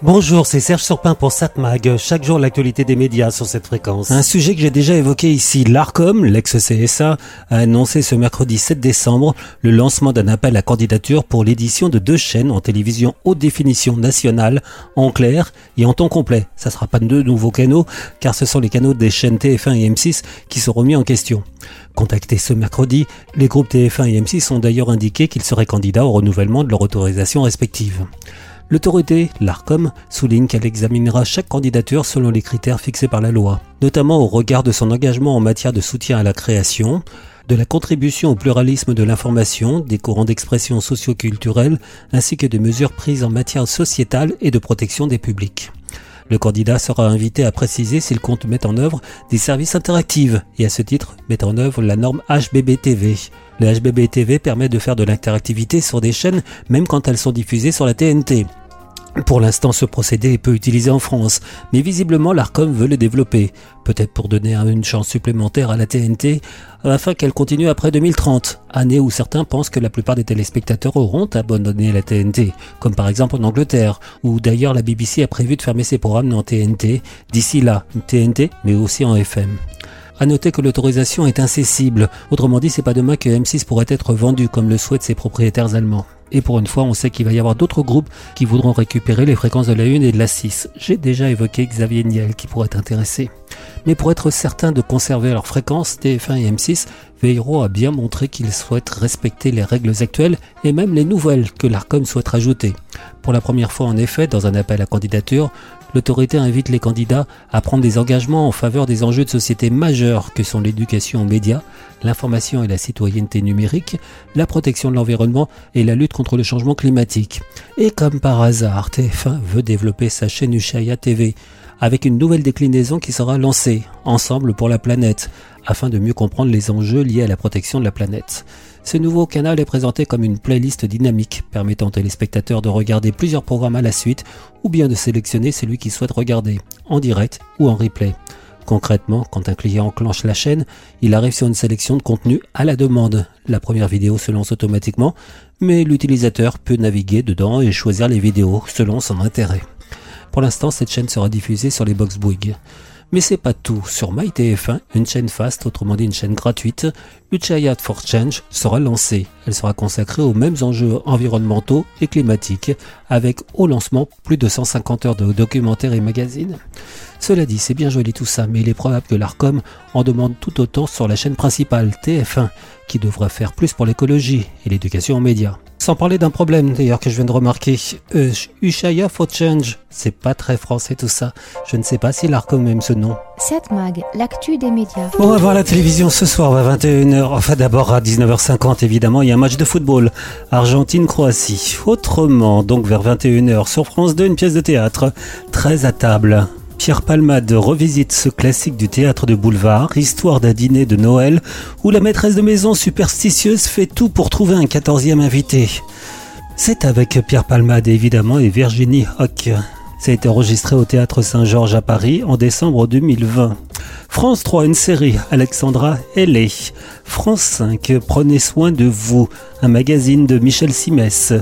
Bonjour, c'est Serge Surpin pour SatMag. Chaque jour, l'actualité des médias sur cette fréquence. Un sujet que j'ai déjà évoqué ici. L'ARCOM, l'ex-CSA, a annoncé ce mercredi 7 décembre le lancement d'un appel à candidature pour l'édition de deux chaînes en télévision haute définition nationale, en clair et en temps complet. Ça sera pas deux nouveaux canaux, car ce sont les canaux des chaînes TF1 et M6 qui seront mis en question. Contactés ce mercredi, les groupes TF1 et M6 ont d'ailleurs indiqué qu'ils seraient candidats au renouvellement de leur autorisation respective. L'autorité, l'ARCOM, souligne qu'elle examinera chaque candidature selon les critères fixés par la loi, notamment au regard de son engagement en matière de soutien à la création, de la contribution au pluralisme de l'information, des courants d'expression socioculturelle, ainsi que de mesures prises en matière sociétale et de protection des publics. Le candidat sera invité à préciser s'il compte mettre en œuvre des services interactifs et à ce titre mettre en œuvre la norme HBBTV. Le HBBTV permet de faire de l'interactivité sur des chaînes même quand elles sont diffusées sur la TNT. Pour l'instant, ce procédé est peu utilisé en France, mais visiblement l'ARCOM veut le développer, peut-être pour donner une chance supplémentaire à la TNT, afin qu'elle continue après 2030, année où certains pensent que la plupart des téléspectateurs auront abandonné la TNT, comme par exemple en Angleterre, où d'ailleurs la BBC a prévu de fermer ses programmes en TNT d'ici là, TNT, mais aussi en FM. À noter que l'autorisation est incessible, autrement dit c'est pas demain que M6 pourrait être vendu comme le souhaitent ses propriétaires allemands. Et pour une fois, on sait qu'il va y avoir d'autres groupes qui voudront récupérer les fréquences de la 1 et de la 6. J'ai déjà évoqué Xavier Niel qui pourrait intéresser. Mais pour être certain de conserver leurs fréquences, TF1 et M6 veilleront à bien montrer qu'ils souhaitent respecter les règles actuelles et même les nouvelles que l'ARCOM souhaite rajouter. Pour la première fois en effet, dans un appel à candidature, l'autorité invite les candidats à prendre des engagements en faveur des enjeux de société majeurs que sont l'éducation aux médias, l'information et la citoyenneté numérique, la protection de l'environnement et la lutte contre le changement climatique. Et comme par hasard, TF1 veut développer sa chaîne Ushaya TV avec une nouvelle déclinaison qui sera lancée, Ensemble pour la planète, afin de mieux comprendre les enjeux liés à la protection de la planète. Ce nouveau canal est présenté comme une playlist dynamique permettant aux téléspectateurs de regarder plusieurs programmes à la suite ou bien de sélectionner celui qu'ils souhaitent regarder, en direct ou en replay. Concrètement, quand un client enclenche la chaîne, il arrive sur une sélection de contenu à la demande. La première vidéo se lance automatiquement, mais l'utilisateur peut naviguer dedans et choisir les vidéos selon son intérêt. Pour l'instant, cette chaîne sera diffusée sur les box Bouygues. Mais c'est pas tout. Sur MyTF1, une chaîne fast, autrement dit une chaîne gratuite, Uchayat for Change sera lancée. Elle sera consacrée aux mêmes enjeux environnementaux et climatiques, avec au lancement plus de 150 heures de documentaires et magazines. Cela dit, c'est bien joli tout ça, mais il est probable que l'ARCOM en demande tout autant sur la chaîne principale, TF1, qui devra faire plus pour l'écologie et l'éducation aux médias. Sans parler d'un problème d'ailleurs que je viens de remarquer. Euh, Ushaya for Change, c'est pas très français tout ça. Je ne sais pas si l'ARCOM aime ce nom. 7 Mag, l'actu des médias. On va voir la télévision ce soir à 21h. Enfin d'abord à 19h50 évidemment, il y a un match de football. Argentine-Croatie. Autrement, donc vers 21h sur France 2, une pièce de théâtre. Très à table. Pierre Palmade revisite ce classique du théâtre de boulevard, histoire d'un dîner de Noël où la maîtresse de maison superstitieuse fait tout pour trouver un quatorzième invité. C'est avec Pierre Palmade évidemment et Virginie Hoc. Ça a été enregistré au théâtre Saint-Georges à Paris en décembre 2020. France 3, une série, Alexandra Hellé. France 5, Prenez soin de vous, un magazine de Michel Simès.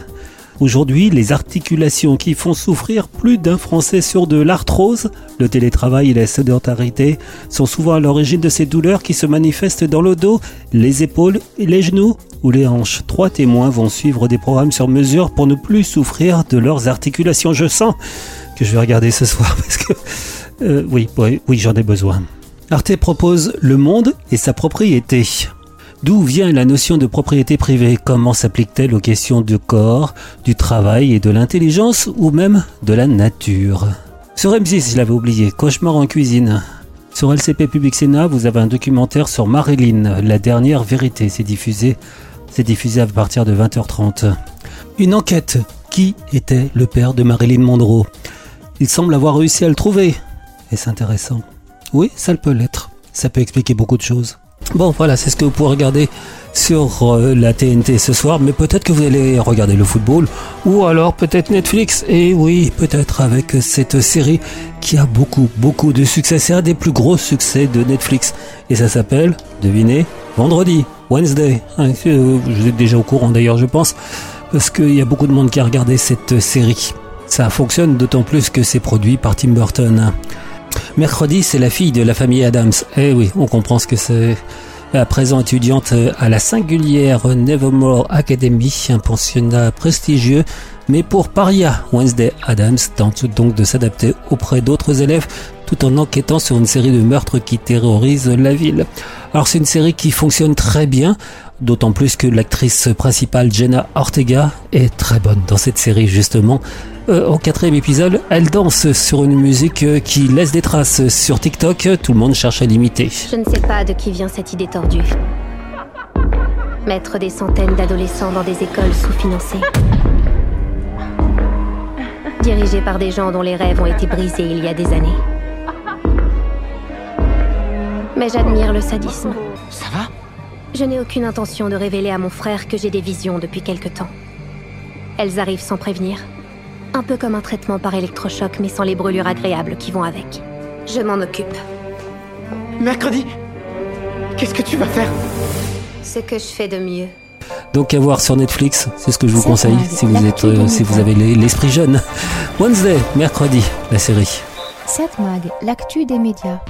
Aujourd'hui, les articulations qui font souffrir plus d'un Français sur deux, l'arthrose, le télétravail et la sédentarité, sont souvent à l'origine de ces douleurs qui se manifestent dans le dos, les épaules, les genoux ou les hanches. Trois témoins vont suivre des programmes sur mesure pour ne plus souffrir de leurs articulations. Je sens que je vais regarder ce soir parce que euh, oui, oui, oui j'en ai besoin. Arte propose Le Monde et sa propriété. D'où vient la notion de propriété privée? Comment s'applique-t-elle aux questions du corps, du travail et de l'intelligence ou même de la nature? Sur M6, je l'avais oublié, Cauchemar en cuisine. Sur LCP Public Sénat, vous avez un documentaire sur Marilyn, la dernière vérité. C'est diffusé, c'est diffusé à partir de 20h30. Une enquête. Qui était le père de Marilyn Monroe? Il semble avoir réussi à le trouver. Est-ce intéressant? Oui, ça le peut l'être. Ça peut expliquer beaucoup de choses. Bon, voilà, c'est ce que vous pouvez regarder sur euh, la TNT ce soir, mais peut-être que vous allez regarder le football, ou alors peut-être Netflix, et oui, peut-être avec cette série qui a beaucoup, beaucoup de succès. C'est un des plus gros succès de Netflix, et ça s'appelle, devinez, Vendredi, Wednesday. Hein, euh, vous êtes déjà au courant d'ailleurs, je pense, parce qu'il y a beaucoup de monde qui a regardé cette série. Ça fonctionne d'autant plus que c'est produit par Tim Burton. Mercredi, c'est la fille de la famille Adams. Eh oui, on comprend ce que c'est. À présent étudiante à la singulière Nevermore Academy, un pensionnat prestigieux, mais pour paria, Wednesday Adams tente donc de s'adapter auprès d'autres élèves tout en enquêtant sur une série de meurtres qui terrorisent la ville. Alors c'est une série qui fonctionne très bien, d'autant plus que l'actrice principale Jenna Ortega est très bonne dans cette série justement. Euh, au quatrième épisode, elle danse sur une musique euh, qui laisse des traces sur TikTok. Tout le monde cherche à l'imiter. Je ne sais pas de qui vient cette idée tordue. Mettre des centaines d'adolescents dans des écoles sous-financées. Dirigées par des gens dont les rêves ont été brisés il y a des années. Mais j'admire le sadisme. Ça va? Je n'ai aucune intention de révéler à mon frère que j'ai des visions depuis quelque temps. Elles arrivent sans prévenir. Un peu comme un traitement par électrochoc, mais sans les brûlures agréables qui vont avec. Je m'en occupe. Mercredi Qu'est-ce que tu vas faire? Ce que je fais de mieux. Donc à voir sur Netflix, c'est ce que je vous conseille si vous êtes, euh, si vous avez l'es- l'esprit jeune. Wednesday, mercredi, la série. 7 Mag, l'actu des médias.